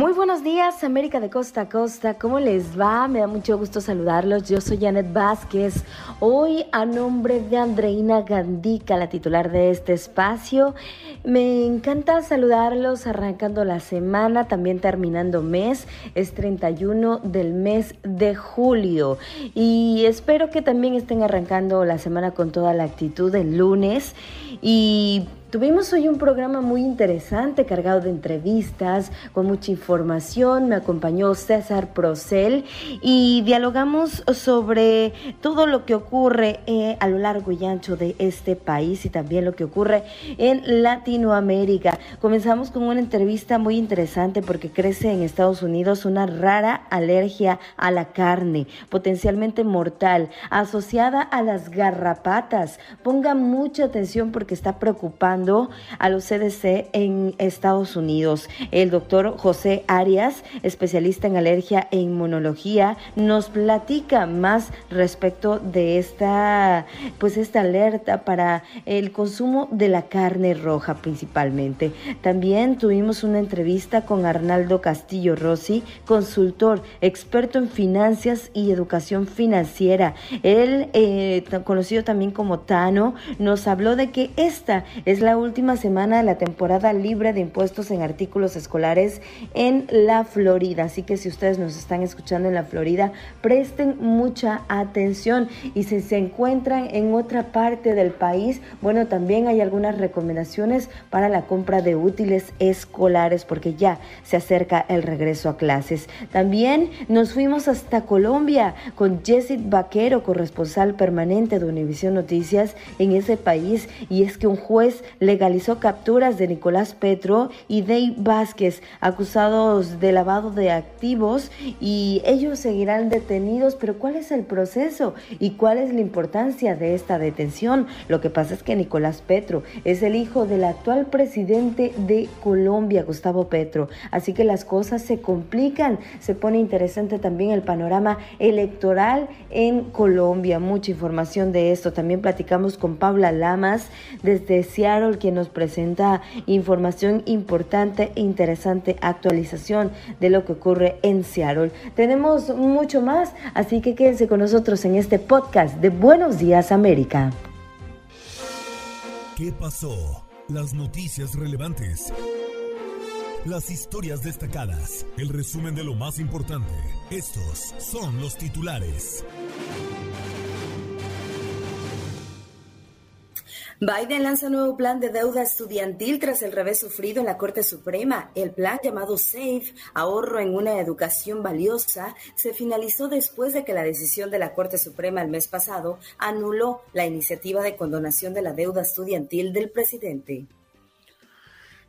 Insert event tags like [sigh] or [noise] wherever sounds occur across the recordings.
Muy buenos días, América de Costa a Costa. ¿Cómo les va? Me da mucho gusto saludarlos. Yo soy Janet Vázquez. Hoy, a nombre de Andreina Gandica, la titular de este espacio, me encanta saludarlos arrancando la semana, también terminando mes. Es 31 del mes de julio. Y espero que también estén arrancando la semana con toda la actitud del lunes. Y Tuvimos hoy un programa muy interesante, cargado de entrevistas, con mucha información. Me acompañó César Procel y dialogamos sobre todo lo que ocurre eh, a lo largo y ancho de este país y también lo que ocurre en Latinoamérica. Comenzamos con una entrevista muy interesante porque crece en Estados Unidos una rara alergia a la carne, potencialmente mortal, asociada a las garrapatas. Ponga mucha atención porque está preocupando a los CDC en Estados Unidos. El doctor José Arias, especialista en alergia e inmunología, nos platica más respecto de esta, pues esta alerta para el consumo de la carne roja principalmente. También tuvimos una entrevista con Arnaldo Castillo Rossi, consultor, experto en finanzas y educación financiera. Él, eh, conocido también como Tano, nos habló de que esta es la última semana de la temporada libre de impuestos en artículos escolares en la Florida. Así que si ustedes nos están escuchando en la Florida, presten mucha atención. Y si se encuentran en otra parte del país, bueno, también hay algunas recomendaciones para la compra de útiles escolares porque ya se acerca el regreso a clases. También nos fuimos hasta Colombia con Jessit Vaquero, corresponsal permanente de Univisión Noticias en ese país. Y es que un juez legalizó capturas de Nicolás Petro y Dave Vázquez, acusados de lavado de activos, y ellos seguirán detenidos. Pero ¿cuál es el proceso y cuál es la importancia de esta detención? Lo que pasa es que Nicolás Petro es el hijo del actual presidente de Colombia, Gustavo Petro. Así que las cosas se complican. Se pone interesante también el panorama electoral en Colombia. Mucha información de esto. También platicamos con Paula Lamas desde Seattle quien nos presenta información importante e interesante, actualización de lo que ocurre en Seattle. Tenemos mucho más, así que quédense con nosotros en este podcast de Buenos Días América. ¿Qué pasó? Las noticias relevantes. Las historias destacadas. El resumen de lo más importante. Estos son los titulares. Biden lanza nuevo plan de deuda estudiantil tras el revés sufrido en la Corte Suprema. El plan llamado SAFE, ahorro en una educación valiosa, se finalizó después de que la decisión de la Corte Suprema el mes pasado anuló la iniciativa de condonación de la deuda estudiantil del presidente.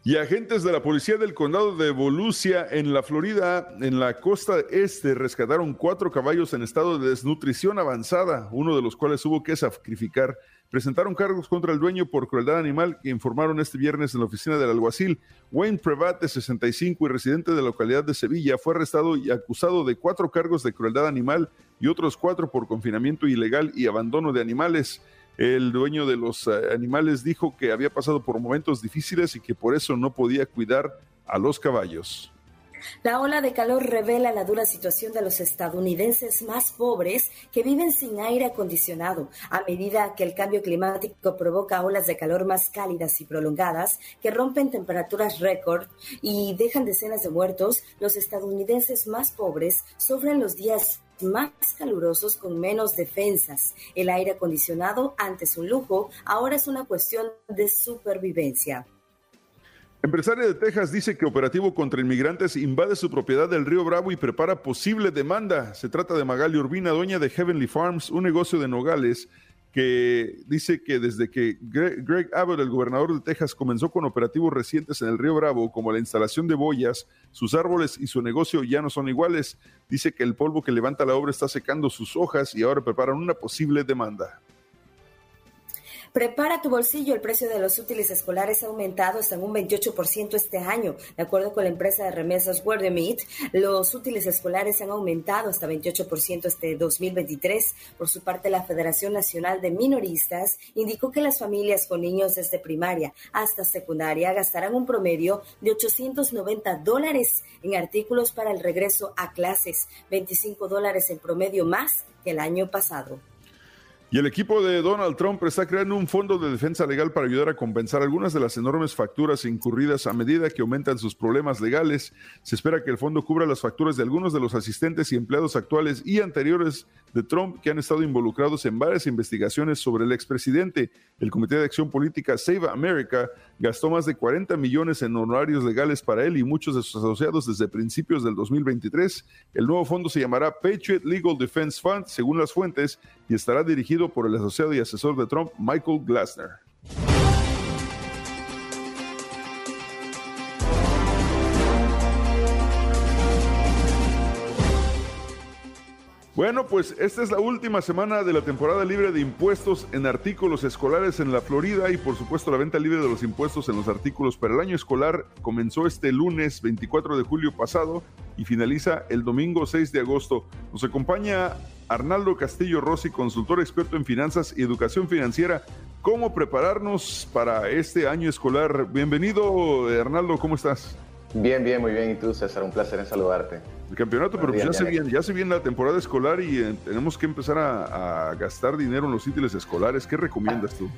Y agentes de la policía del condado de Volusia, en la Florida, en la costa este, rescataron cuatro caballos en estado de desnutrición avanzada, uno de los cuales hubo que sacrificar presentaron cargos contra el dueño por crueldad animal que informaron este viernes en la oficina del alguacil. Wayne Prevat, de 65 y residente de la localidad de Sevilla, fue arrestado y acusado de cuatro cargos de crueldad animal y otros cuatro por confinamiento ilegal y abandono de animales. El dueño de los eh, animales dijo que había pasado por momentos difíciles y que por eso no podía cuidar a los caballos. La ola de calor revela la dura situación de los estadounidenses más pobres que viven sin aire acondicionado, a medida que el cambio climático provoca olas de calor más cálidas y prolongadas que rompen temperaturas récord y dejan decenas de muertos. Los estadounidenses más pobres sufren los días más calurosos con menos defensas. El aire acondicionado, antes un lujo, ahora es una cuestión de supervivencia. Empresaria de Texas dice que operativo contra inmigrantes invade su propiedad del Río Bravo y prepara posible demanda. Se trata de Magali Urbina, dueña de Heavenly Farms, un negocio de nogales que dice que desde que Greg, Abbott, el gobernador de Texas, comenzó con operativos recientes en el río Bravo, como la instalación de boyas, sus árboles y su negocio ya no son iguales. Dice que el polvo que levanta la obra está secando sus hojas y ahora preparan una posible demanda. Prepara tu bolsillo. El precio de los útiles escolares ha aumentado hasta un 28% este año. De acuerdo con la empresa de remesas Meat, los útiles escolares han aumentado hasta 28% este 2023. Por su parte, la Federación Nacional de Minoristas indicó que las familias con niños desde primaria hasta secundaria gastarán un promedio de 890 dólares en artículos para el regreso a clases, 25 dólares en promedio más que el año pasado. Y el equipo de Donald Trump está creando un fondo de defensa legal para ayudar a compensar algunas de las enormes facturas incurridas a medida que aumentan sus problemas legales. Se espera que el fondo cubra las facturas de algunos de los asistentes y empleados actuales y anteriores de Trump que han estado involucrados en varias investigaciones sobre el expresidente. El Comité de Acción Política Save America gastó más de 40 millones en honorarios legales para él y muchos de sus asociados desde principios del 2023. El nuevo fondo se llamará Patriot Legal Defense Fund, según las fuentes, y estará dirigido por el asociado y asesor de Trump, Michael Glasner. Bueno, pues esta es la última semana de la temporada libre de impuestos en artículos escolares en la Florida y por supuesto la venta libre de los impuestos en los artículos para el año escolar comenzó este lunes 24 de julio pasado y finaliza el domingo 6 de agosto. Nos acompaña Arnaldo Castillo Rossi, consultor experto en finanzas y educación financiera. ¿Cómo prepararnos para este año escolar? Bienvenido, Arnaldo, ¿cómo estás? Bien, bien, muy bien. ¿Y tú, César? Un placer en saludarte. El campeonato, pero ya, se viene, ya se viene la temporada escolar y eh, tenemos que empezar a, gastar dinero en los útiles escolares. ¿Qué recomiendas tú?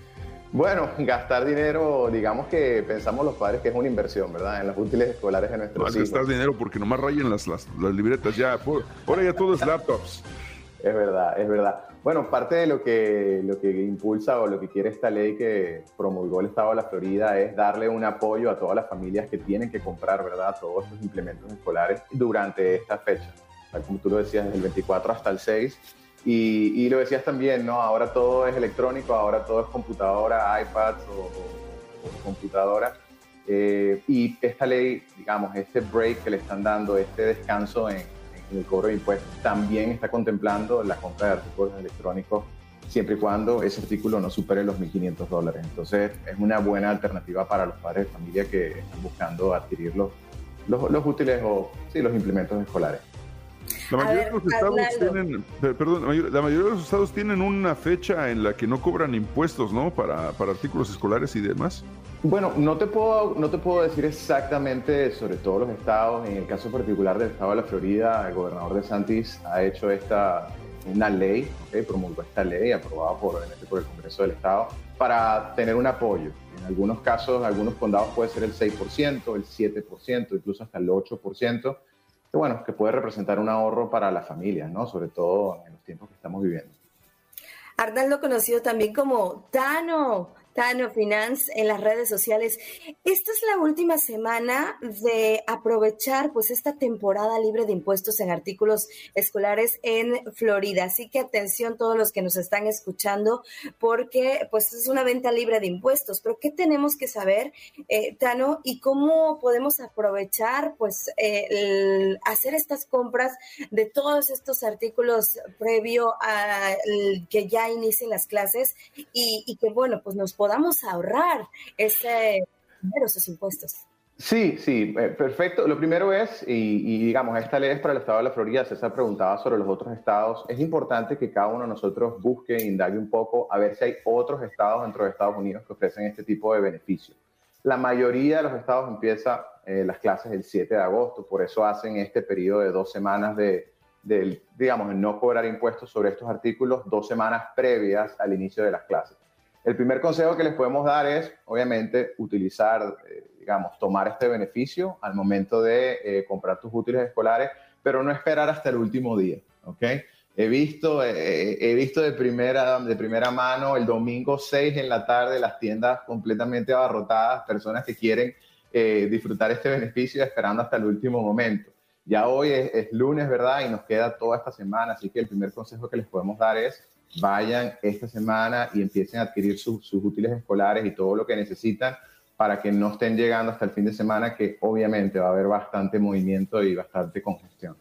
Bueno, [laughs] gastar dinero, digamos que pensamos los padres que es una inversión, ¿verdad? En los útiles escolares de nuestros no, hijos. gastar dinero porque nomás rayen las, las, libretas ya. ahora ya todo es laptops. Es verdad, es verdad. Bueno, parte de lo que, lo que impulsa o lo que quiere esta ley que promulgó el Estado de la Florida es darle un apoyo a todas las familias que tienen que comprar, ¿verdad?, todos estos implementos escolares durante esta fecha. como tú lo decías, desde el 24 hasta el 6. Y, lo decías también, ¿no? Ahora todo es electrónico, ahora todo es computadora, iPads o, computadora. Eh, y esta ley, digamos, este break que le están dando, este descanso en, el cobro de impuestos también está contemplando la compra de artículos electrónicos siempre y cuando ese artículo no supere los 1.500 dólares. Entonces es una buena alternativa para los padres de familia que están buscando adquirir los, los, útiles o sí, los implementos escolares. La mayoría, de los estados tienen, perdón, la mayoría de los estados tienen una fecha en la que no cobran impuestos, ¿no? Para, para artículos escolares y demás. Bueno, no te, puedo, no te puedo decir exactamente sobre todos los estados. En el caso particular del estado de la Florida, el gobernador de Santis ha hecho esta, una ley, promulgó esta ley aprobada por, por el Congreso del Estado para tener un apoyo. En algunos casos, en algunos condados puede ser el 6%, el 7%, incluso hasta el 8%, que bueno, que puede representar un ahorro para las familias, ¿no? Sobre todo en los tiempos que estamos viviendo. Arnaldo conocido también como Tano. Tano Finance en las redes sociales. Esta es la última semana de aprovechar pues esta temporada libre de impuestos en artículos escolares en Florida. Así que atención todos los que nos están escuchando porque pues es una venta libre de impuestos. Pero ¿qué tenemos que saber, eh, Tano? Y cómo podemos aprovechar pues eh, hacer estas compras de todos estos artículos previo a que ya inicien las clases y, que bueno pues nos podamos ahorrar ese, esos impuestos. Sí, sí, eh, perfecto. Lo primero es, y, digamos, esta ley es para el estado de la Florida, César preguntaba sobre los otros estados, es importante que cada uno de nosotros busque indague un poco a ver si hay otros estados dentro de Estados Unidos que ofrecen este tipo de beneficios. La mayoría de los estados empieza eh, las clases el 7 de agosto, por eso hacen este periodo de dos semanas de, de, digamos, no cobrar impuestos sobre estos artículos, dos semanas previas al inicio de las clases. El primer consejo que les podemos dar es, obviamente, utilizar, eh, digamos, tomar este beneficio al momento de eh, comprar tus útiles escolares, pero no esperar hasta el último día, ¿ok? He visto, eh, he visto de, primera, de primera mano el domingo 6 en la tarde las tiendas completamente abarrotadas, personas que quieren disfrutar este beneficio esperando hasta el último momento. Ya hoy es lunes, ¿verdad? Y nos queda toda esta semana, así que el primer consejo que les podemos dar es vayan esta semana y empiecen a adquirir sus útiles escolares y todo lo que necesitan para que no estén llegando hasta el fin de semana, que obviamente va a haber bastante movimiento y bastante congestión.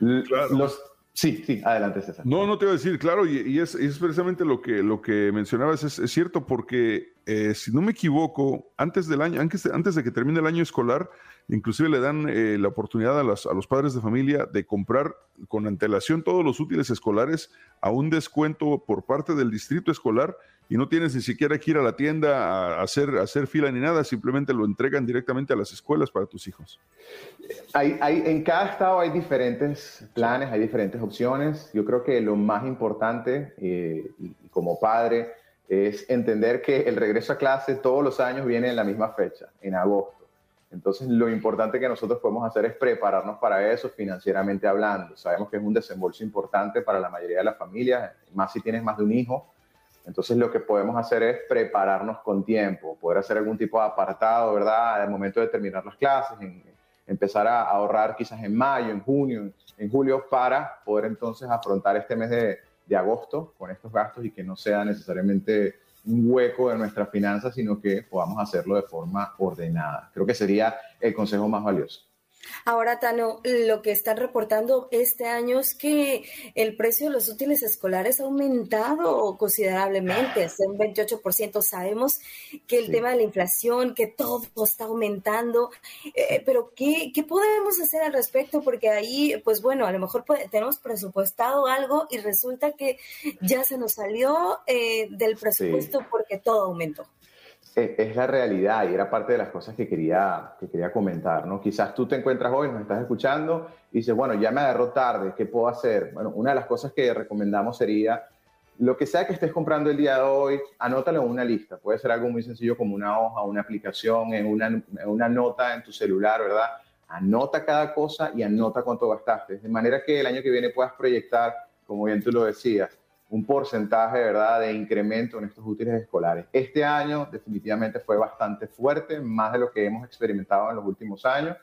Los, sí, sí, adelante César. No, no te voy a decir, claro, y, es, precisamente lo que, lo que mencionabas, es, cierto, porque eh, si no me equivoco, antes del año, antes, de que termine el año escolar, Inclusive le dan eh, la oportunidad a, los padres de familia de comprar con antelación todos los útiles escolares a un descuento por parte del distrito escolar y no tienes ni siquiera que ir a la tienda a hacer, hacer fila ni nada, simplemente lo entregan directamente a las escuelas para tus hijos. Hay, en cada estado hay diferentes planes, hay diferentes opciones. Yo creo que lo más importante eh, como padre es entender que el regreso a clase todos los años viene en la misma fecha, en agosto. Entonces, lo importante que nosotros podemos hacer es prepararnos para eso financieramente hablando. Sabemos que es un desembolso importante para la mayoría de las familias, más si tienes más de un hijo. Entonces, lo que podemos hacer es prepararnos con tiempo, poder hacer algún tipo de apartado, ¿verdad? Al momento de terminar las clases, empezar a ahorrar quizás en mayo, en junio, en julio, para poder entonces afrontar este mes de, de agosto con estos gastos y que no sea necesariamente un hueco en nuestras finanzas, sino que podamos hacerlo de forma ordenada. Creo que sería el consejo más valioso. Ahora, Tano, lo que están reportando este año es que el precio de los útiles escolares ha aumentado considerablemente, hasta un 28%. Sabemos que el tema de la inflación, que todo está aumentando, eh, pero ¿qué, ¿qué, podemos hacer al respecto? Porque ahí, pues bueno, a lo mejor tenemos presupuestado algo y resulta que ya se nos salió eh, del presupuesto porque todo aumentó es la realidad y era parte de las cosas que quería, que quería comentar, ¿no? Quizás tú te encuentras hoy, nos estás escuchando y dices, bueno, ya me agarró tarde, ¿qué puedo hacer? Bueno, una de las cosas que recomendamos sería, lo que sea que estés comprando el día de hoy, anótalo en una lista. Puede ser algo muy sencillo como una hoja, una aplicación, en una, en una nota en tu celular, ¿verdad? Anota cada cosa y anota cuánto gastaste, de manera que el año que viene puedas proyectar, como bien tú lo decías, un porcentaje ¿verdad? de incremento en estos útiles escolares. Este año definitivamente fue bastante fuerte, más de lo que hemos experimentado en los últimos años,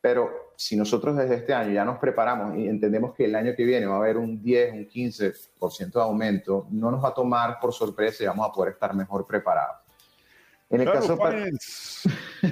pero si nosotros desde este año ya nos preparamos y entendemos que el año que viene va a haber un 10, un 15% de aumento, no nos va a tomar por sorpresa y vamos a poder estar mejor preparados. En el caso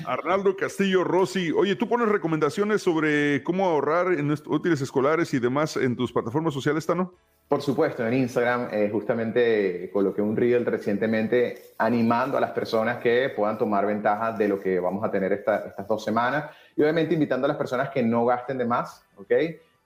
Arnaldo Castillo Rossi, oye, tú pones recomendaciones sobre cómo ahorrar en útiles escolares y demás en tus plataformas sociales, ¿no? Por supuesto, en Instagram eh, justamente coloqué un reel recientemente animando a las personas que puedan tomar ventaja de lo que vamos a tener estas dos semanas y obviamente invitando a las personas que no gasten de más, ¿ok?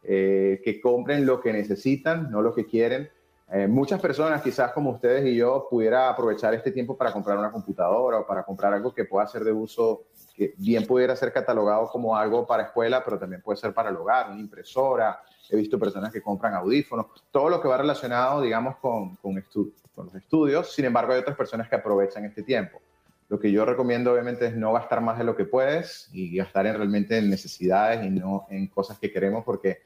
Eh, que compren lo que necesitan, no lo que quieren. Eh, muchas personas, quizás como ustedes y yo, pudiera aprovechar este tiempo para comprar una computadora o para comprar algo que pueda ser de uso, que bien pudiera ser catalogado como algo para escuela, pero también puede ser para el hogar, una impresora, he visto personas que compran audífonos, todo lo que va relacionado, digamos, con, con, con los estudios. Sin embargo, hay otras personas que aprovechan este tiempo. Lo que yo recomiendo, obviamente, es no gastar más de lo que puedes y gastar en, realmente en necesidades y no en cosas que queremos, porque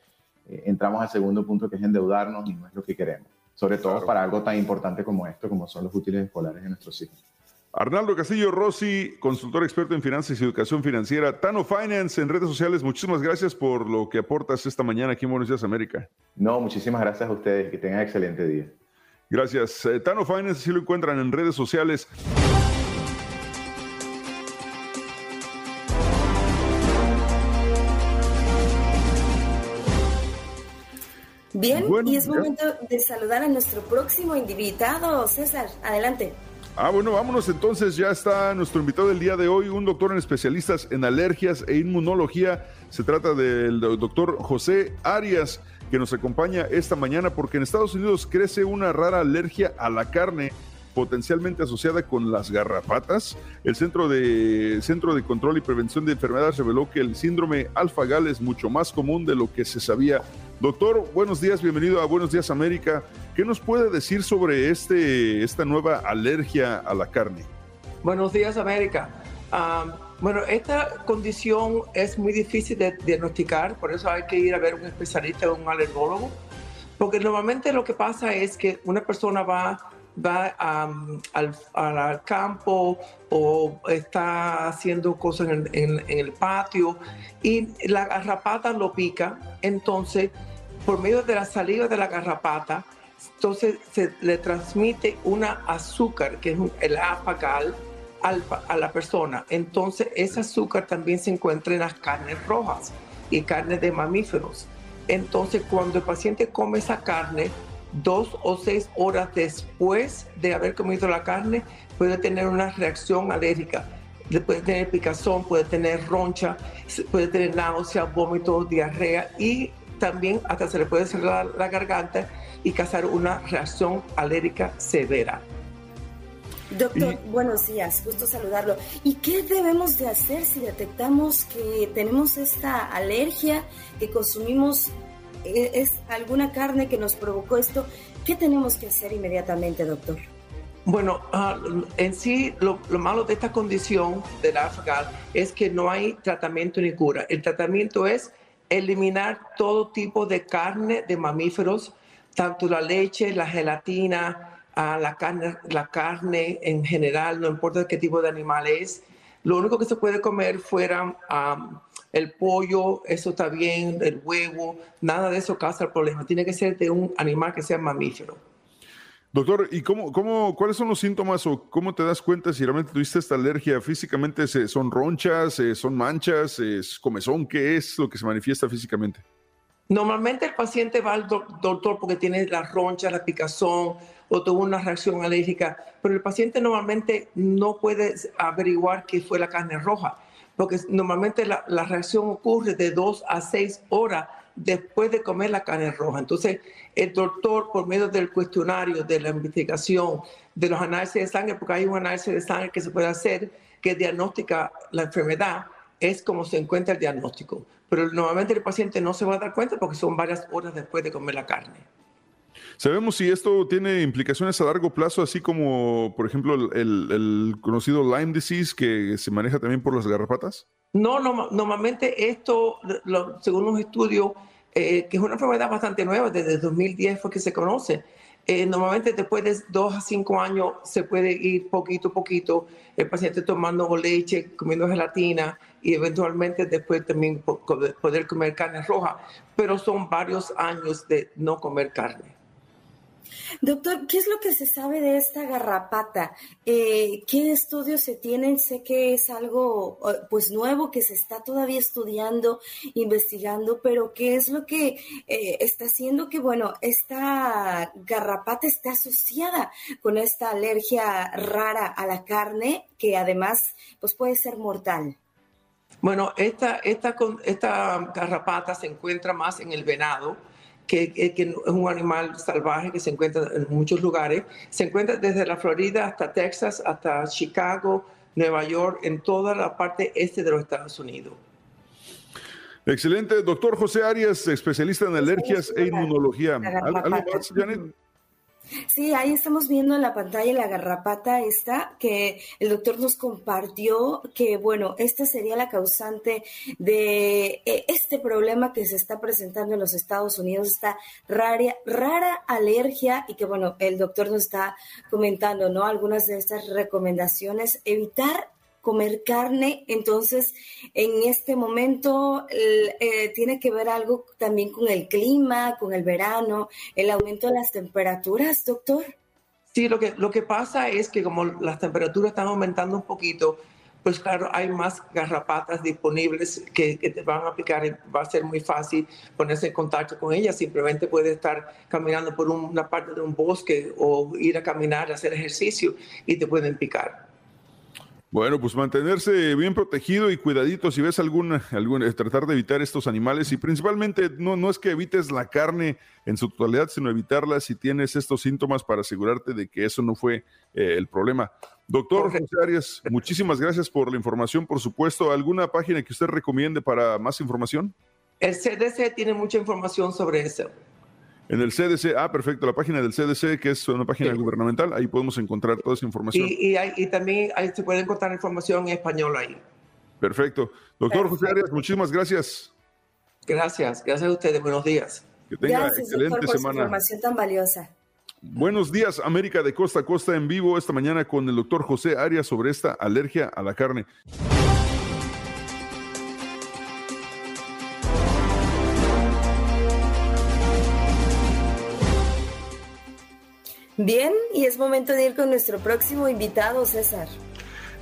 eh, entramos al segundo punto, que es endeudarnos y no es lo que queremos. Sobre todo para algo tan importante como esto, como son los útiles escolares de nuestros hijos. Arnaldo Castillo Rossi, consultor experto en finanzas y educación financiera, Tano Finance en redes sociales. Muchísimas gracias por lo que aportas esta mañana aquí en Buenos Días América. No, muchísimas gracias a ustedes. Que tengan excelente día. Gracias. Eh, Tano Finance, si lo encuentran en redes sociales. Bien, y es momento de saludar a nuestro próximo invitado. César, adelante. Ah, bueno, vámonos entonces. Ya está nuestro invitado del día de hoy, un doctor en especialistas en alergias e inmunología. Se trata del doctor José Arias, que nos acompaña esta mañana porque en Estados Unidos crece una rara alergia a la carne potencialmente asociada con las garrapatas. El Centro de, Centro de Control y Prevención de Enfermedades reveló que el síndrome alfa-gal es mucho más común de lo que se sabía. Doctor, buenos días, bienvenido a Buenos Días América. ¿Qué nos puede decir sobre este, esta nueva alergia a la carne? Buenos días, América. bueno, esta condición es muy difícil de diagnosticar, por eso hay que ir a ver un especialista o un alergólogo, porque normalmente lo que pasa es que una persona va, va al, al, campo o está haciendo cosas en, en, en el patio y la garrapata lo pica, entonces por medio de la saliva de la garrapata, entonces se le transmite una azúcar, que es el apagal, a la persona. Entonces ese azúcar también se encuentra en las carnes rojas y carnes de mamíferos. Entonces cuando el paciente come esa carne, dos o seis horas después de haber comido la carne, puede tener una reacción alérgica. Puede tener picazón, puede tener roncha, puede tener náusea, vómito, diarrea y también hasta se le puede cerrar la garganta y causar una reacción alérgica severa. Doctor, buenos días, gusto saludarlo. ¿Y qué debemos de hacer si detectamos que tenemos esta alergia, que consumimos eh, es alguna carne que nos provocó esto? ¿Qué tenemos que hacer inmediatamente, doctor? Bueno, ah, en sí lo, malo de esta condición del afgal es que no hay tratamiento ni cura. El tratamiento es eliminar todo tipo de carne de mamíferos, tanto la leche, la gelatina, ah, la, carne, la carne en general, no importa qué tipo de animal es. Lo único que se puede comer fuera el pollo, eso está bien, el huevo, nada de eso causa el problema. Tiene que ser de un animal que sea mamífero. Doctor, ¿y cómo, cómo, cuáles son los síntomas o cómo te das cuenta si realmente tuviste esta alergia? ¿Físicamente son ronchas, son manchas, es comezón? ¿Qué es lo que se manifiesta físicamente? Normalmente el paciente va al doctor porque tiene la roncha, la picazón o tuvo una reacción alérgica, pero el paciente normalmente no puede averiguar qué fue la carne roja, porque normalmente la reacción ocurre de dos a seis horas después de comer la carne roja. Entonces, el doctor, por medio del cuestionario, de la investigación, de los análisis de sangre, porque hay un análisis de sangre que se puede hacer que diagnostica la enfermedad, es como se encuentra el diagnóstico. Pero normalmente el paciente no se va a dar cuenta porque son varias horas después de comer la carne. ¿Sabemos si esto tiene implicaciones a largo plazo, así como, por ejemplo, el, conocido Lyme disease que se maneja también por las garrapatas? No, normalmente esto, según los estudios, eh, que es una enfermedad bastante nueva, desde 2010 fue que se conoce. Eh, normalmente después de dos a cinco años se puede ir poquito a poquito, el paciente tomando leche, comiendo gelatina y eventualmente después también poder comer carne roja, pero son varios años de no comer carne. Doctor, ¿qué es lo que se sabe de esta garrapata? Eh, ¿Qué estudios se tienen? Sé que es algo eh, pues nuevo que se está todavía estudiando, investigando, pero ¿qué es lo que eh, está haciendo que, bueno, esta garrapata está asociada con esta alergia rara a la carne que además pues puede ser mortal? Bueno, esta, esta, esta garrapata se encuentra más en el venado que, es un animal salvaje que se encuentra en muchos lugares. Se encuentra desde la Florida hasta Texas, hasta Chicago, Nueva York, en toda la parte este de los Estados Unidos. Excelente. Doctor José Arias, especialista en alergias e inmunología. ¿Algo más, Janet? Sí, ahí estamos viendo en la pantalla la garrapata esta que el doctor nos compartió que, bueno, esta sería la causante de eh, este problema que se está presentando en los Estados Unidos, esta rara, rara alergia y que, bueno, el doctor nos está comentando, ¿no? Algunas de estas recomendaciones, evitar comer carne, entonces en este momento eh, tiene que ver algo también con el clima, con el verano, el aumento de las temperaturas, doctor. Sí, lo que, lo que pasa es que como las temperaturas están aumentando un poquito, pues claro, hay más garrapatas disponibles que, te van a picar y va a ser muy fácil ponerse en contacto con ellas. Simplemente puedes estar caminando por una parte de un bosque o ir a caminar, hacer ejercicio y te pueden picar. Bueno, pues mantenerse bien protegido y cuidadito si ves alguna, alguna tratar de evitar estos animales y principalmente no, no es que evites la carne en su totalidad, sino evitarla si tienes estos síntomas para asegurarte de que eso no fue eh, el problema. Doctor José Arias, muchísimas gracias por la información, por supuesto. ¿Alguna página que usted recomiende para más información? El CDC tiene mucha información sobre eso. En el CDC, ah, perfecto, la página del CDC, que es una página gubernamental, ahí podemos encontrar toda esa información. Y, y, también ahí se puede encontrar información en español ahí. Perfecto. Doctor José Arias, muchísimas gracias. Gracias, gracias a ustedes, buenos días. Que tenga gracias, excelente doctor, por semana. Su información tan valiosa. Buenos días, América de Costa a Costa en vivo esta mañana con el doctor José Arias sobre esta alergia a la carne. Bien, y es momento de ir con nuestro próximo invitado, César.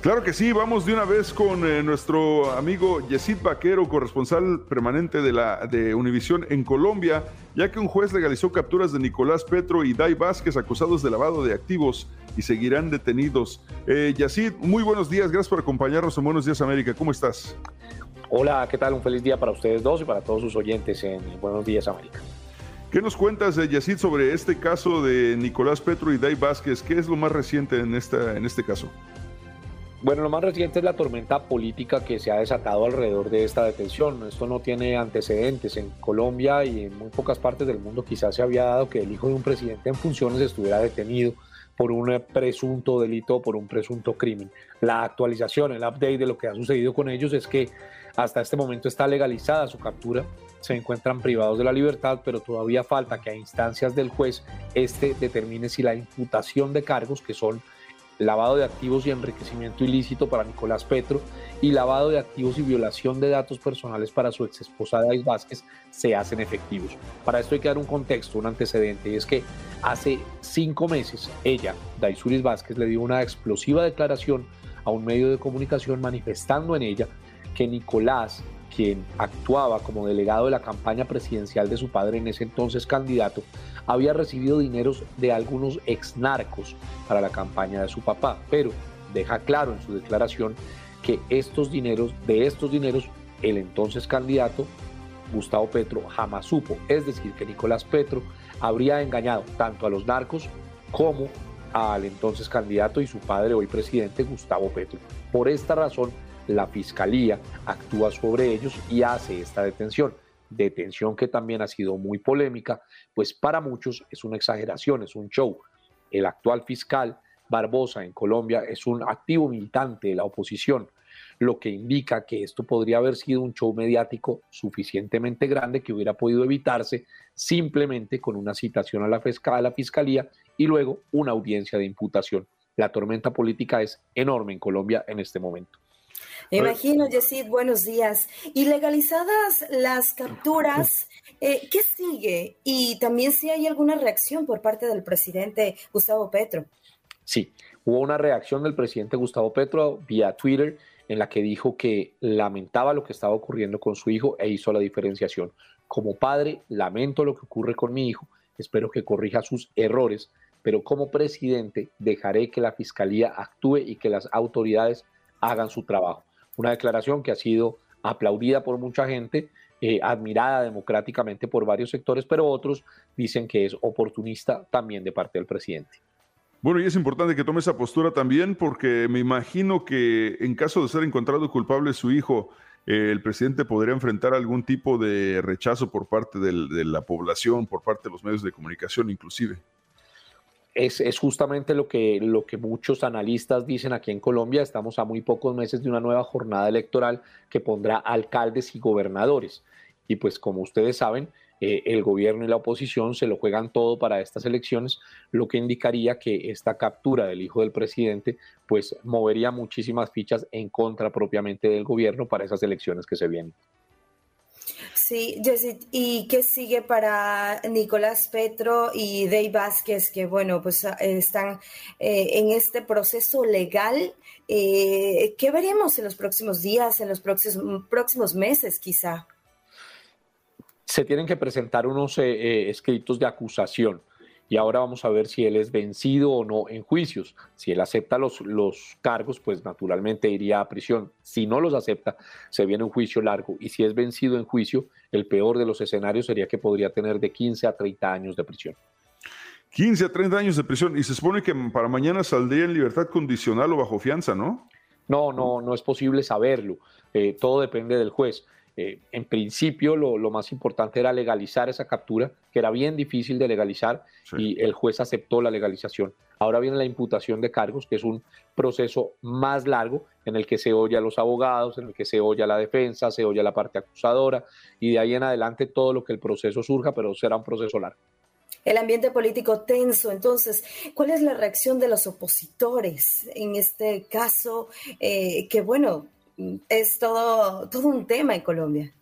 Claro que sí, vamos de una vez con eh, nuestro amigo Yesid Vaquero, corresponsal permanente de la de Univisión en Colombia, ya que un juez legalizó capturas de Nicolás Petro y Dai Vázquez acusados de lavado de activos y seguirán detenidos. Eh, Yacid, muy buenos días, gracias por acompañarnos en Buenos Días América, ¿cómo estás? Hola, ¿qué tal? Un feliz día para ustedes dos y para todos sus oyentes en Buenos Días América. ¿Qué nos cuentas, eh, Yacid, sobre este caso de Nicolás Petro y Dai Vázquez? ¿Qué es lo más reciente en, esta, en este caso? Bueno, lo más reciente es la tormenta política que se ha desatado alrededor de esta detención. Esto no tiene antecedentes. En Colombia y en muy pocas partes del mundo quizás se había dado que el hijo de un presidente en funciones estuviera detenido por un presunto delito o por un presunto crimen. La actualización, el update de lo que ha sucedido con ellos es que hasta este momento está legalizada su captura, se encuentran privados de la libertad, pero todavía falta que a instancias del juez este determine si la imputación de cargos que son lavado de activos y enriquecimiento ilícito para Nicolás Petro y lavado de activos y violación de datos personales para su ex esposa Dais Vázquez se hacen efectivos. Para esto hay que dar un contexto, un antecedente, y es que hace cinco meses ella, Daisuris Vázquez, le dio una explosiva declaración a un medio de comunicación manifestando en ella que Nicolás, quien actuaba como delegado de la campaña presidencial de su padre en ese entonces candidato, había recibido dineros de algunos ex narcos para la campaña de su papá, pero deja claro en su declaración que estos dineros, de estos dineros, el entonces candidato Gustavo Petro jamás supo. Es decir, que Nicolás Petro habría engañado tanto a los narcos como al entonces candidato y su padre, hoy presidente, Gustavo Petro. Por esta razón, la fiscalía actúa sobre ellos y hace esta detención detención que también ha sido muy polémica, pues para muchos es una exageración, es un show. El actual fiscal Barbosa en Colombia es un activo militante de la oposición, lo que indica que esto podría haber sido un show mediático suficientemente grande que hubiera podido evitarse simplemente con una citación a la, fiscalía y luego una audiencia de imputación. La tormenta política es enorme en Colombia en este momento. Me imagino, Yesid, buenos días. Y legalizadas las capturas, eh, ¿qué sigue? Y también si hay alguna reacción por parte del presidente Gustavo Petro. Sí, hubo una reacción del presidente Gustavo Petro vía Twitter en la que dijo que lamentaba lo que estaba ocurriendo con su hijo e hizo la diferenciación. Como padre, lamento lo que ocurre con mi hijo, espero que corrija sus errores, pero como presidente dejaré que la fiscalía actúe y que las autoridades hagan su trabajo. Una declaración que ha sido aplaudida por mucha gente, eh, admirada democráticamente por varios sectores, pero otros dicen que es oportunista también de parte del presidente. Bueno, y es importante que tome esa postura también porque me imagino que en caso de ser encontrado culpable su hijo, eh, el presidente podría enfrentar algún tipo de rechazo por parte de la población, por parte de los medios de comunicación inclusive es, justamente lo que, lo que muchos analistas dicen aquí en Colombia. Estamos a muy pocos meses de una nueva jornada electoral que pondrá alcaldes y gobernadores. Y pues como ustedes saben, eh, el gobierno y la oposición se lo juegan todo para estas elecciones, lo que indicaría que esta captura del hijo del presidente pues movería muchísimas fichas en contra propiamente del gobierno para esas elecciones que se vienen. Sí, Jessie, ¿y qué sigue para Nicolás Petro y Dave Vázquez, que bueno, pues ah, están eh, en este proceso legal? Eh, ¿Qué veremos en los próximos días, en los próximos, próximos meses quizá? Se tienen que presentar unos eh, escritos de acusación y ahora vamos a ver si él es vencido o no en juicios. Si él acepta los, los cargos, pues naturalmente iría a prisión. Si no los acepta, se viene un juicio largo. Y si es vencido en juicio, el peor de los escenarios sería que podría tener de 15 a 30 años de prisión. 15 a 30 años de prisión. Y se supone que para mañana saldría en libertad condicional o bajo fianza, ¿no? No, no, no es posible saberlo. Eh, todo depende del juez. Eh, en principio lo, más importante era legalizar esa captura, que era bien difícil de legalizar y el juez aceptó la legalización. Ahora viene la imputación de cargos, que es un proceso más largo en el que se oye a los abogados, en el que se oye a la defensa, se oye a la parte acusadora y de ahí en adelante todo lo que el proceso surja, pero será un proceso largo. El ambiente político tenso, entonces, ¿cuál es la reacción de los opositores en este caso? Eh, que bueno, es todo, todo un tema en Colombia.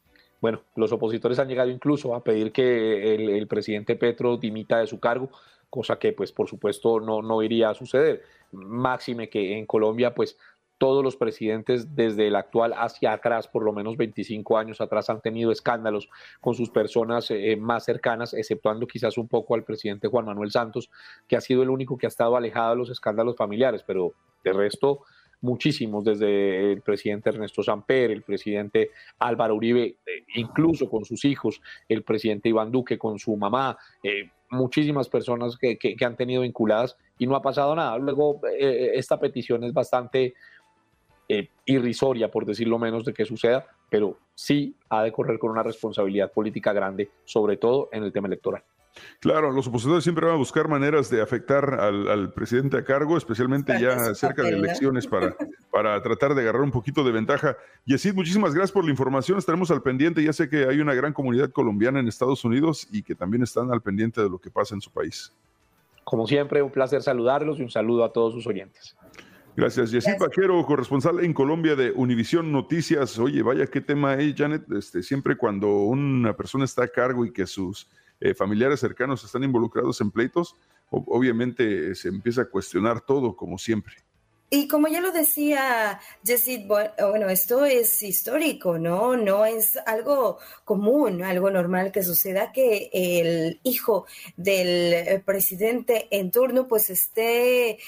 bueno, los opositores han llegado incluso a pedir que el, presidente Petro dimita de su cargo, cosa que pues por supuesto no, no iría a suceder. Máxime que en Colombia pues todos los presidentes desde el actual hacia atrás, por lo menos 25 años atrás, han tenido escándalos con sus personas eh, más cercanas, exceptuando quizás un poco al presidente Juan Manuel Santos, que ha sido el único que ha estado alejado de los escándalos familiares, pero de resto muchísimos, desde el presidente Ernesto Samper, el presidente Álvaro Uribe, eh, incluso con sus hijos, el presidente Iván Duque con su mamá, eh, muchísimas personas que, han tenido vinculadas y no ha pasado nada. Luego, esta petición es bastante eh, irrisoria, por decirlo menos, de que suceda, pero sí ha de correr con una responsabilidad política grande, sobre todo en el tema electoral. Claro, los opositores siempre van a buscar maneras de afectar al, presidente a cargo, especialmente ya cerca de elecciones, para, [laughs] para tratar de agarrar un poquito de ventaja. Y así, muchísimas gracias por la información. Estaremos al pendiente. Ya sé que hay una gran comunidad colombiana en Estados Unidos y que también están al pendiente de lo que pasa en su país. Como siempre, un placer saludarlos y un saludo a todos sus oyentes. Gracias. Yesid Vaquero, corresponsal en Colombia de Univisión Noticias. Oye, vaya, qué tema es, Janet. Este, siempre cuando una persona está a cargo y que sus eh, familiares cercanos están involucrados en pleitos, obviamente se empieza a cuestionar todo, como siempre. Y como ya lo decía Jessie, bueno, esto es histórico, ¿no? No es algo común, algo normal que suceda que el hijo del eh, presidente en turno pues esté eh,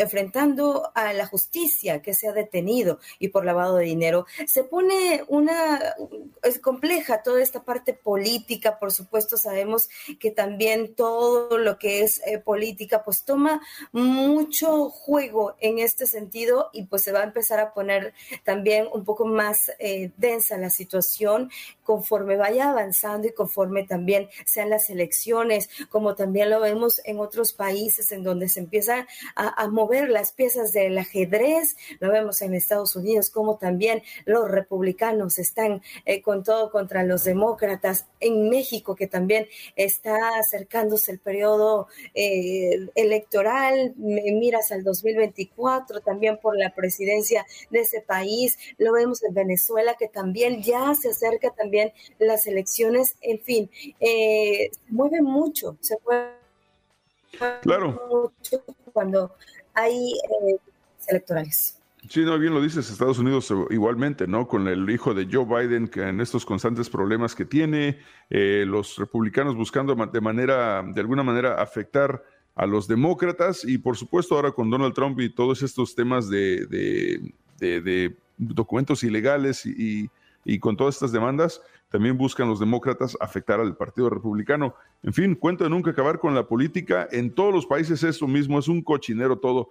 enfrentando a la justicia que se ha detenido y por lavado de dinero. Se pone una, es compleja toda esta parte política, por supuesto sabemos que también todo lo que es eh, política pues toma mucho juego en este este sentido y pues se va a empezar a poner también un poco más eh, densa la situación conforme vaya avanzando y conforme también sean las elecciones, como también lo vemos en otros países en donde se empiezan a, mover las piezas del ajedrez, lo vemos en Estados Unidos, como también los republicanos están eh, con todo contra los demócratas, en México que también está acercándose el periodo eh, electoral, miras al 2024, también por la presidencia de ese país. Lo vemos en Venezuela, que también ya se acerca también las elecciones. En fin, eh, se mueve mucho, se mueve claro. mucho cuando hay eh, electorales. Sí, no, bien lo dices, Estados Unidos igualmente, ¿no? Con el hijo de Joe Biden, que en estos constantes problemas que tiene, eh, los republicanos buscando de manera, de alguna manera, afectar a los demócratas y por supuesto ahora con Donald Trump y todos estos temas de, documentos ilegales y, con todas estas demandas, también buscan los demócratas afectar al Partido Republicano. En fin, cuento de nunca acabar con la política. En todos los países es lo mismo, es un cochinero todo.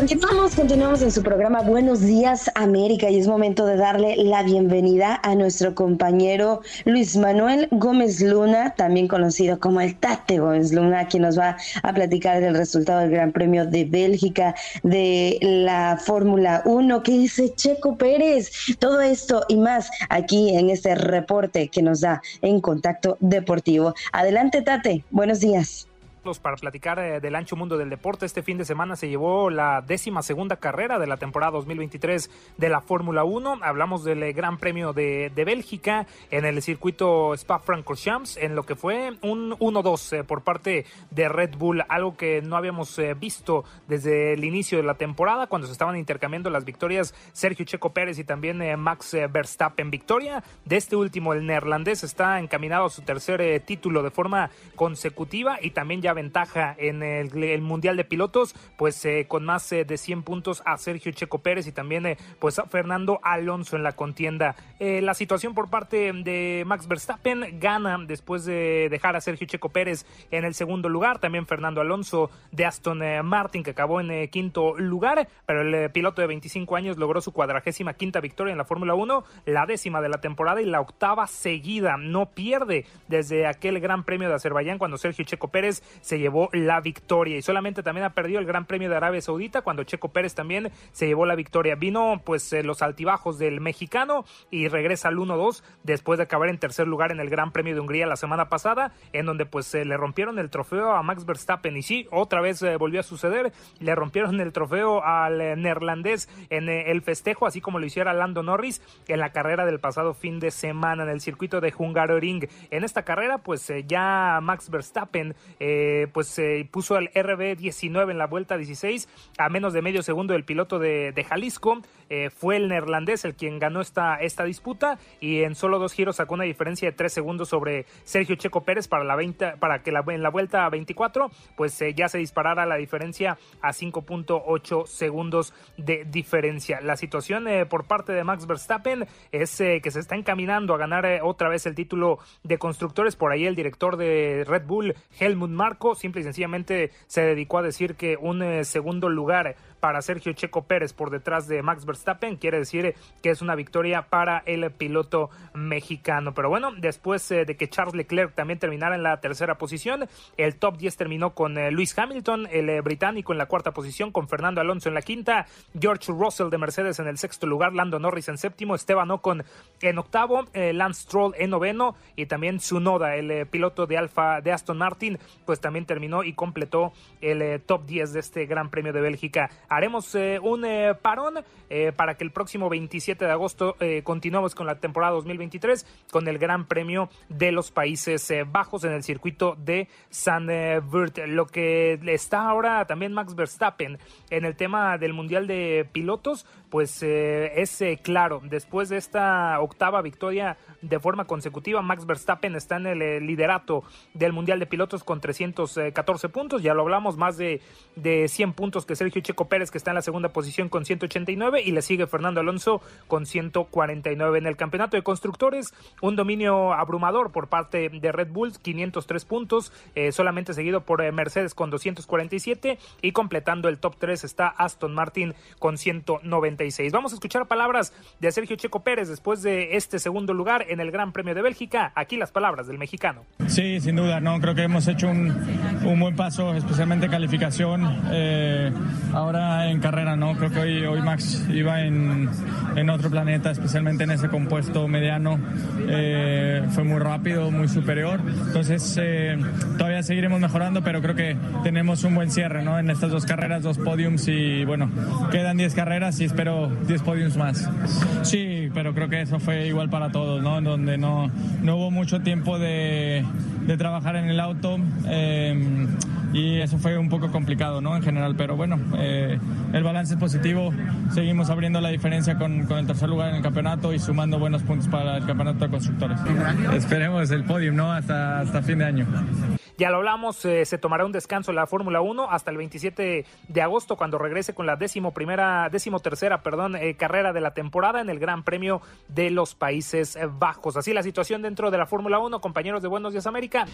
Continuamos, continuamos en su programa Buenos Días América y es momento de darle la bienvenida a nuestro compañero Luis Manuel Gómez Luna, también conocido como el Tate Gómez Luna, quien nos va a platicar del resultado del Gran Premio de Bélgica, de la Fórmula 1, que dice Checo Pérez, todo esto y más aquí en este reporte que nos da en Contacto Deportivo. Adelante Tate, buenos días para platicar eh, del ancho mundo del deporte. Este fin de semana se llevó la décima segunda carrera de la temporada 2023 de la Fórmula 1. Hablamos del eh, Gran Premio de, Bélgica en el circuito Spa-Francorchamps, en lo que fue un 1-2 eh, por parte de Red Bull, algo que no habíamos visto desde el inicio de la temporada, cuando se estaban intercambiando las victorias Sergio Checo Pérez y también Max Verstappen. Victoria de este último, el neerlandés, está encaminado a su tercer título de forma consecutiva y también ya ventaja en el, Mundial de Pilotos, pues con más de 100 puntos a Sergio Checo Pérez y también pues a Fernando Alonso en la contienda. la situación por parte de Max Verstappen gana después de dejar a Sergio Checo Pérez en el segundo lugar, también Fernando Alonso de Aston Martin que acabó en quinto lugar, pero el piloto de 25 años logró su cuadragésima quinta victoria en la Fórmula 1, la décima de la temporada y la octava seguida. No pierde desde aquel Gran Premio de Azerbaiyán cuando Sergio Checo Pérez se llevó la victoria y solamente también ha perdido el Gran Premio de Arabia Saudita cuando Checo Pérez también se llevó la victoria. Vino pues eh, los altibajos del mexicano y regresa al 1-2 después de acabar en tercer lugar en el Gran Premio de Hungría la semana pasada en donde pues se le rompieron el trofeo a Max Verstappen y sí, otra vez eh, volvió a suceder, le rompieron el trofeo al eh, neerlandés en el festejo así como lo hiciera Lando Norris en la carrera del pasado fin de semana en el circuito de Hungaroring. En esta carrera, pues eh, ya Max Verstappen eh, pues eh, puso el RB19 en la vuelta 16 a menos de medio segundo del piloto de, Jalisco. fue el neerlandés el quien ganó esta, esta disputa y en solo dos giros sacó una diferencia de tres segundos sobre Sergio Checo Pérez para, la 20, para que la, en la vuelta 24 pues ya se disparara la diferencia a 5.8 segundos de diferencia. La situación por parte de Max Verstappen es que se está encaminando a ganar otra vez el título de constructores. Por ahí el director de Red Bull, Helmut Simple y sencillamente se dedicó a decir que un eh, segundo lugar para Sergio Checo Pérez por detrás de Max Verstappen. Quiere decir que es una victoria para el piloto mexicano. Pero bueno, después eh, de que Charles Leclerc también terminara en la tercera posición, el top 10 terminó con eh, Luis Hamilton, el eh, británico en la cuarta posición, con Fernando Alonso en la quinta, George Russell de Mercedes en el sexto lugar, Lando Norris en séptimo, Esteban Ocon en octavo, Lance Stroll en noveno y también Tsunoda, el piloto de Alfa de Aston Martin, pues también terminó y completó el top 10 de este Gran Premio de Bélgica haremos eh, un eh, parón eh, para que el próximo 27 de agosto continuemos con la temporada 2023 con el Gran Premio de los Países Bajos en el circuito de Bert. Lo que está ahora también Max Verstappen en el tema del Mundial de Pilotos, pues es claro, después de esta octava victoria de forma consecutiva, Max Verstappen está en el liderato del Mundial de Pilotos con 314 puntos, ya lo hablamos, más de, de 100 puntos que Sergio Checo Pérez que está en la segunda posición con 189 y le sigue Fernando Alonso con 149 en el campeonato de constructores. Un dominio abrumador por parte de Red Bull, 503 puntos, eh, solamente seguido por eh, Mercedes con 247 y completando el top 3 está Aston Martin con 196. Vamos a escuchar palabras de Sergio Checo Pérez después de este segundo lugar en el Gran Premio de Bélgica. Aquí las palabras del mexicano. Sí, sin duda, no creo que hemos hecho un, buen paso, especialmente calificación. Eh, ahora en carrera, ¿no? Creo que hoy, hoy Max iba en, en otro planeta, especialmente en ese compuesto mediano. Eh, fue muy rápido, muy superior. Entonces, eh, todavía seguiremos mejorando, pero creo que tenemos un buen cierre, ¿no? En estas dos carreras, dos podiums y bueno, quedan 10 carreras y espero 10 podiums más. Sí, pero creo que eso fue igual para todos, ¿no? Donde no, no hubo mucho tiempo de, de trabajar en el auto. Eh, y eso fue un poco complicado, ¿no? En general, pero bueno, eh, el balance es positivo. Seguimos abriendo la diferencia con, con, el tercer lugar en el campeonato y sumando buenos puntos para el campeonato de constructores. Esperemos el podium, ¿no? Hasta, hasta fin de año. Ya lo hablamos, eh, se tomará un descanso la Fórmula 1 hasta el 27 de agosto cuando regrese con la décimo primera, décimo tercera, perdón, eh, carrera de la temporada en el Gran Premio de los Países Bajos. Así la situación dentro de la Fórmula 1, compañeros de Buenos Días América.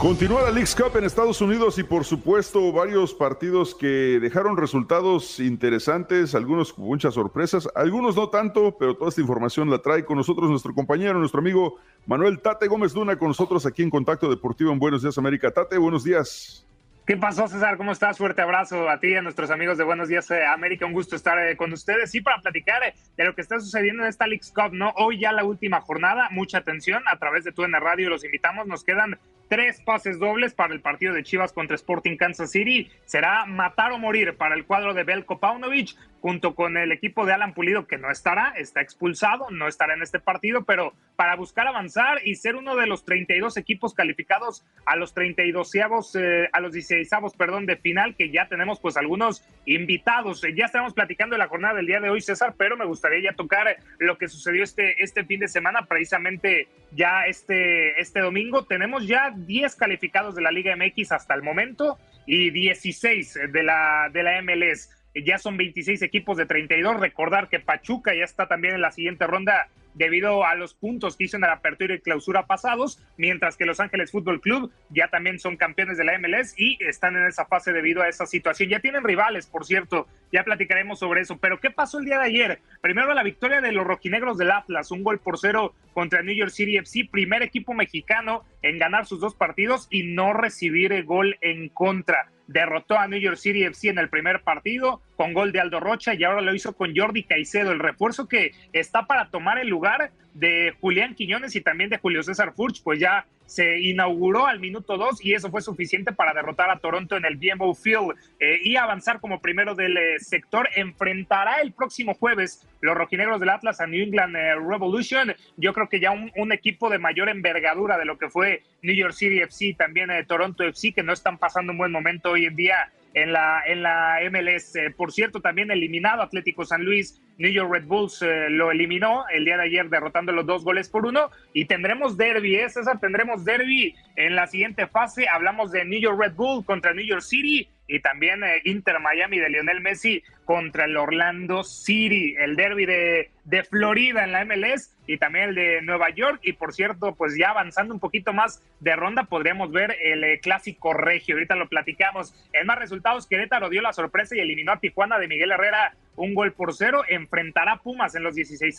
Continúa la League's Cup en Estados Unidos y por supuesto varios partidos que dejaron resultados interesantes, algunos con muchas sorpresas, algunos no tanto, pero toda esta información la trae con nosotros nuestro compañero, nuestro amigo Manuel Tate Gómez Luna con nosotros aquí en Contacto Deportivo en Buenos Días América. Tate, buenos días. ¿Qué pasó, César? ¿Cómo estás? Fuerte abrazo a ti y a nuestros amigos de Buenos Días eh, América. Un gusto estar eh, con ustedes y para platicar eh, de lo que está sucediendo en esta League's Cup, ¿no? Hoy ya la última jornada, mucha atención a través de tu radio, los invitamos. Nos quedan tres pases dobles para el partido de Chivas contra Sporting Kansas City. Será matar o morir para el cuadro de Belko Paunovic, junto con el equipo de Alan Pulido, que no estará, está expulsado, no estará en este partido, pero para buscar avanzar y ser uno de los 32 equipos calificados a los 32 eh, a los 16 perdón, de final, que ya tenemos pues algunos invitados. Ya estamos platicando de la jornada del día de hoy, César, pero me gustaría ya tocar lo que sucedió este, este fin de semana, precisamente ya este, este domingo. Tenemos ya 10 calificados de la Liga MX hasta el momento y 16 de la, de la MLS. Ya son 26 equipos de 32. Recordar que Pachuca ya está también en la siguiente ronda debido a los puntos que hizo en la apertura y clausura pasados, mientras que Los Ángeles Fútbol Club ya también son campeones de la MLS y están en esa fase debido a esa situación. Ya tienen rivales, por cierto, ya platicaremos sobre eso. Pero ¿qué pasó el día de ayer? Primero la victoria de los rojinegros del Atlas, un gol por cero contra New York City FC, primer equipo mexicano en ganar sus dos partidos y no recibir el gol en contra derrotó a New York City FC en el primer partido con gol de Aldo Rocha y ahora lo hizo con Jordi Caicedo, el refuerzo que está para tomar el lugar de Julián Quiñones y también de Julio César Furch, pues ya se inauguró al minuto 2 y eso fue suficiente para derrotar a Toronto en el BMO Field eh, y avanzar como primero del eh, sector. Enfrentará el próximo jueves los rojinegros del Atlas a New England eh, Revolution. Yo creo que ya un, un, equipo de mayor envergadura de lo que fue New York City FC, también Toronto FC, que no están pasando un buen momento hoy en día en la, en la MLS. por cierto, también eliminado Atlético San Luis New York Red Bulls eh, lo eliminó el día de ayer derrotando los dos goles por uno y tendremos derby, ¿eh, César? Tendremos derby en la siguiente fase. Hablamos de New York Red Bull contra New York City y también eh, Inter Miami de Lionel Messi contra el Orlando City, el derby de, de, Florida en la MLS y también el de Nueva York. Y por cierto, pues ya avanzando un poquito más de ronda, podríamos ver el eh, clásico regio. Ahorita lo platicamos. En más resultados, Querétaro dio la sorpresa y eliminó a Tijuana de Miguel Herrera un gol por cero. Enfrentará Pumas en los 16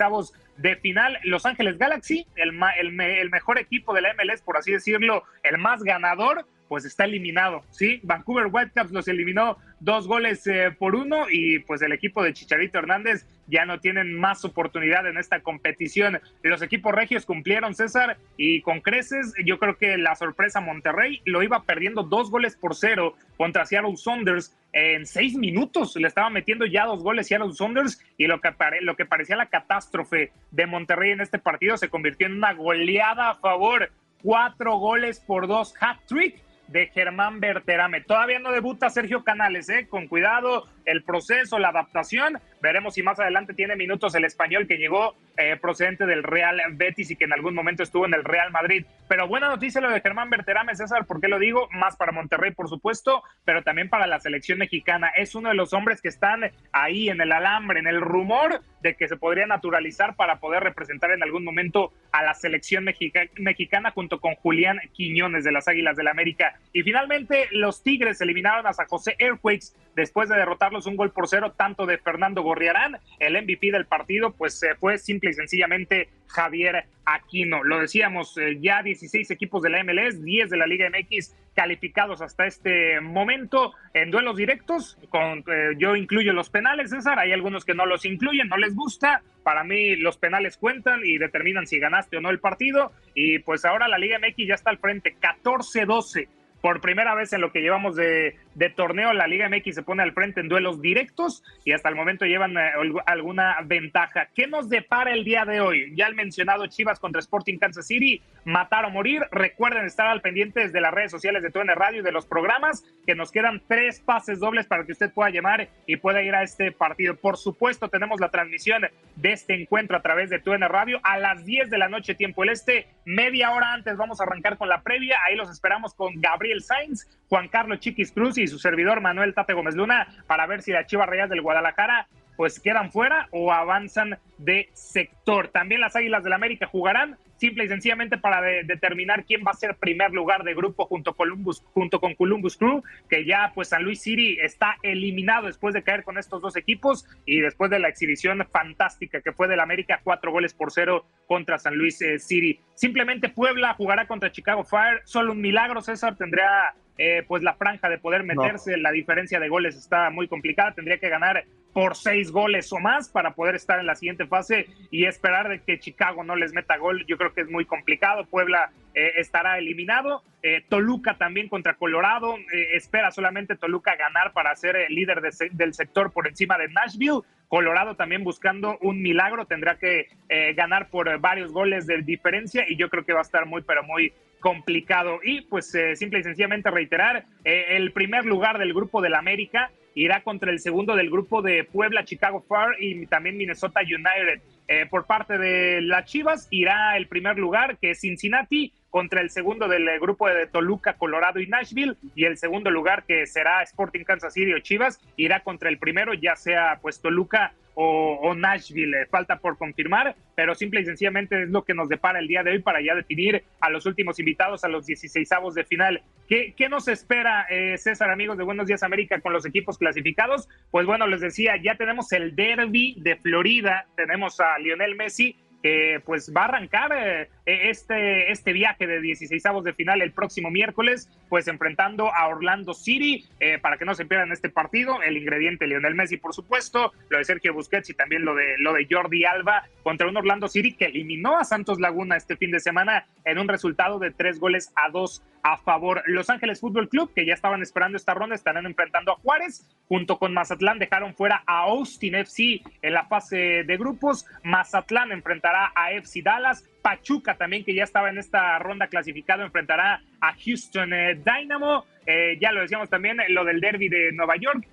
de final. Los Ángeles Galaxy, el, el, mejor equipo de la MLS, por así decirlo, el más ganador, pues está eliminado, ¿sí? Vancouver Whitecaps los eliminó dos goles eh, por uno y pues el equipo de Chicharito Hernández ya no tienen más oportunidad en esta competición. Los equipos regios cumplieron, César, y con creces, yo creo que la sorpresa Monterrey lo iba perdiendo dos goles por cero contra Seattle Saunders en seis minutos. Le estaba metiendo ya dos goles Seattle Saunders y lo que, lo que parecía la catástrofe de Monterrey en este partido se convirtió en una goleada a favor. Cuatro goles por dos hat-trick de Germán Berterame. Todavía no debuta Sergio Canales, ¿eh? Con cuidado, el proceso, la adaptación. Veremos si más adelante tiene minutos el español que llegó eh, procedente del Real Betis y que en algún momento estuvo en el Real Madrid. Pero buena noticia lo de Germán Berterame, César, ¿por qué lo digo? Más para Monterrey, por supuesto, pero también para la selección mexicana. Es uno de los hombres que están ahí en el alambre, en el rumor de que se podría naturalizar para poder representar en algún momento a la selección mexicana junto con Julián Quiñones de las Águilas del la América. Y finalmente los Tigres eliminaron a San José Airquakes después de derrotarlos un gol por cero, tanto de Fernando Gorriarán, el MVP del partido, pues se fue simple y sencillamente Javier Aquino. Lo decíamos, eh, ya 16 equipos de la MLS, 10 de la Liga MX calificados hasta este momento en duelos directos. Con, eh, yo incluyo los penales, César. Hay algunos que no los incluyen, no les gusta. Para mí los penales cuentan y determinan si ganaste o no el partido. Y pues ahora la Liga MX ya está al frente, 14-12 por primera vez en lo que llevamos de, torneo, la Liga MX se pone al frente en duelos directos y hasta el momento llevan eh, alguna ventaja. ¿Qué nos depara el día de hoy? Ya el mencionado Chivas contra Sporting Kansas City, matar o morir. Recuerden estar al pendiente de las redes sociales de TUN Radio y de los programas, que nos quedan tres pases dobles para que usted pueda llamar y pueda ir a este partido. Por supuesto, tenemos la transmisión de este encuentro a través de TUN Radio a las 10 de la noche, tiempo el este. Media hora antes vamos a arrancar con la previa. Ahí los esperamos con Gabriel el Sainz, Juan Carlos Chiquis Cruz y su servidor Manuel Tate Gómez Luna para ver si las Chivas Reyes del Guadalajara pues quedan fuera o avanzan de sector. También las Águilas del América jugarán simple y sencillamente para determinar quién va a ser primer lugar de grupo junto, Columbus, junto con Columbus Crew, que ya pues San Luis City está eliminado después de caer con estos dos equipos y después de la exhibición fantástica que fue del América, cuatro goles por cero contra San Luis eh, City. Simplemente Puebla jugará contra Chicago Fire, solo un milagro, César. Tendría eh, pues la franja de poder meterse, la diferencia de goles está muy complicada, tendría que ganar por seis goles o más para poder estar en la siguiente fase y esperar de que Chicago no les meta gol. Yo creo que es muy complicado. Puebla eh, estará eliminado. Eh, Toluca también contra Colorado. Eh, espera solamente Toluca ganar para ser el líder del sector por encima de Nashville. Colorado también buscando un milagro. Tendrá que ganar por varios goles de diferencia y yo creo que va a estar muy, pero muy complicado. Y pues simple y sencillamente reiterar, el primer lugar del grupo del América irá contra el segundo del grupo de Puebla, Chicago Fire y también Minnesota United. Eh, por parte de las Chivas irá el primer lugar, que es Cincinnati, contra el segundo del eh, grupo de Toluca, Colorado y Nashville, y el segundo lugar, que será Sporting Kansas City o Chivas, irá contra el primero, ya sea pues Toluca o, Nashville. Falta por confirmar, pero simple y sencillamente es lo que nos depara el día de hoy para ya definir a los últimos invitados a los 16 avos de final. ¿Qué, qué nos espera, eh, César, amigos de Buenos Días América, con los equipos clasificados? Pues bueno, les decía, ya tenemos el derby de Florida, tenemos a Lionel Messi que pues va a arrancar eh, este, este viaje de 16 avos de final el próximo miércoles, pues enfrentando a Orlando City, eh, para que no se pierdan este partido, el ingrediente Lionel Messi, por supuesto, lo de Sergio Busquets y también lo de, lo de Jordi Alba contra un Orlando City que eliminó a Santos Laguna este fin de semana en un resultado de tres goles a dos a favor. Los Ángeles Fútbol Club, que ya estaban esperando esta ronda, estarán enfrentando a Juárez, junto con Mazatlán. Dejaron fuera a Austin FC en la fase de grupos, Mazatlán enfrentará a FC Dallas, Pachuca también, que ya estaba en esta ronda clasificado, enfrentará a Houston eh, Dynamo. Eh, ya lo decíamos también, eh, lo del derby de Nueva York.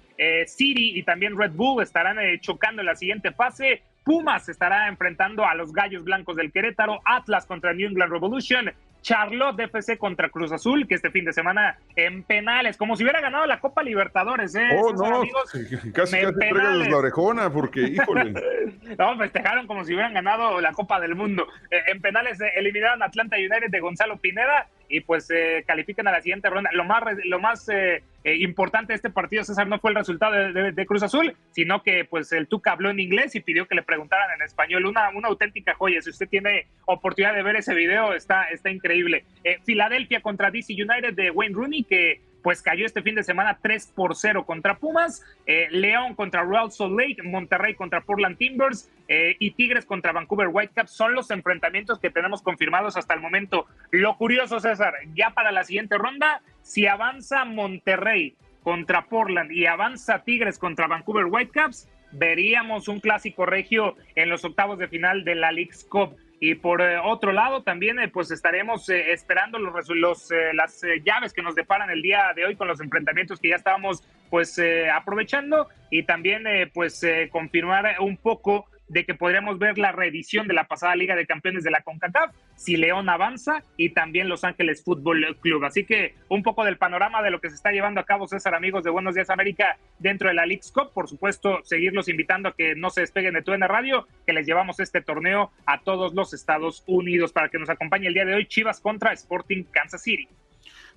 City y también Red Bull estarán chocando en la siguiente fase. Pumas estará enfrentando a los Gallos Blancos del Querétaro. Atlas contra New England Revolution. Charlotte FC contra Cruz Azul, que este fin de semana en penales, como si hubiera ganado la Copa Libertadores, ¿eh? Oh, no, casi, casi la orejona, porque, híjole. [laughs] no, festejaron como si hubieran ganado la Copa del Mundo. Eh, en penales eh, eliminaron Atlanta United de Gonzalo Pineda y pues eh, califican a la siguiente ronda. Lo más, lo más eh, eh, importante este partido, César, no fue el resultado de, Cruz Azul, sino que pues el Tuca habló en inglés y pidió que le preguntaran en español. Una, auténtica joya. Si usted tiene oportunidad de ver ese video, está, está increíble. Filadelfia contra DC United de Wayne Rooney, que pues cayó este fin de semana 3 por 0 contra Pumas, eh, León contra Real Salt Lake, Monterrey contra Portland Timbers eh, y Tigres contra Vancouver Whitecaps son los enfrentamientos que tenemos confirmados hasta el momento. Lo curioso, César, ya para la siguiente ronda, si avanza Monterrey contra Portland y avanza Tigres contra Vancouver Whitecaps, veríamos un clásico regio en los octavos de final de la League's Cup. Y por eh, otro lado, también eh, pues estaremos eh, esperando los, los las llaves que nos deparan el día de hoy con los enfrentamientos que ya estábamos pues aprovechando y también pues confirmar un poco de que podríamos ver la reedición de la pasada Liga de Campeones de la CONCACAF, si León avanza y también Los Ángeles Fútbol Club. Así que un poco del panorama de lo que se está llevando a cabo, César, amigos de Buenos Días América, dentro de la League's Cup. Por supuesto, seguirlos invitando a que no se despeguen de TUN Radio, que les llevamos este torneo a todos los Estados Unidos para que nos acompañe el día de hoy Chivas contra Sporting Kansas City.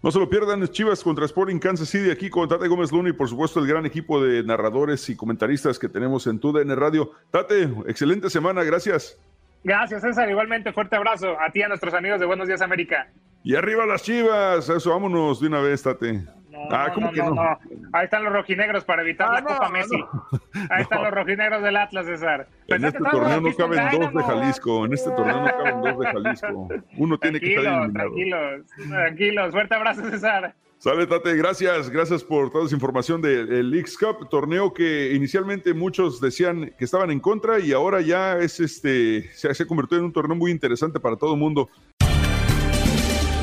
No se lo pierdan, Chivas contra Sporting Kansas City, aquí con Tate Gómez Luna y por supuesto el gran equipo de narradores y comentaristas que tenemos en TUDN Radio. Tate, excelente semana, gracias. Gracias, César. Igualmente, fuerte abrazo a ti y a nuestros amigos de Buenos Días América. Y arriba las Chivas, eso, vámonos de una vez, Tate. Ah, ¿cómo que no, Ahí están los rojinegros para evitar ah, la Copa Messi. Ahí están los rojinegros del Atlas, César. En este torneo no caben dos de Jalisco. En este torneo no caben dos de Jalisco. Uno tiene que estar eliminado. Tranquilos, tranquilos. Fuerte abrazo, César. Sale, Tate, gracias, gracias por toda esa información del Leagues Cup, torneo que inicialmente muchos decían que estaban en contra y ahora ya es este, se, se ha convertido en un torneo muy interesante para todo el mundo.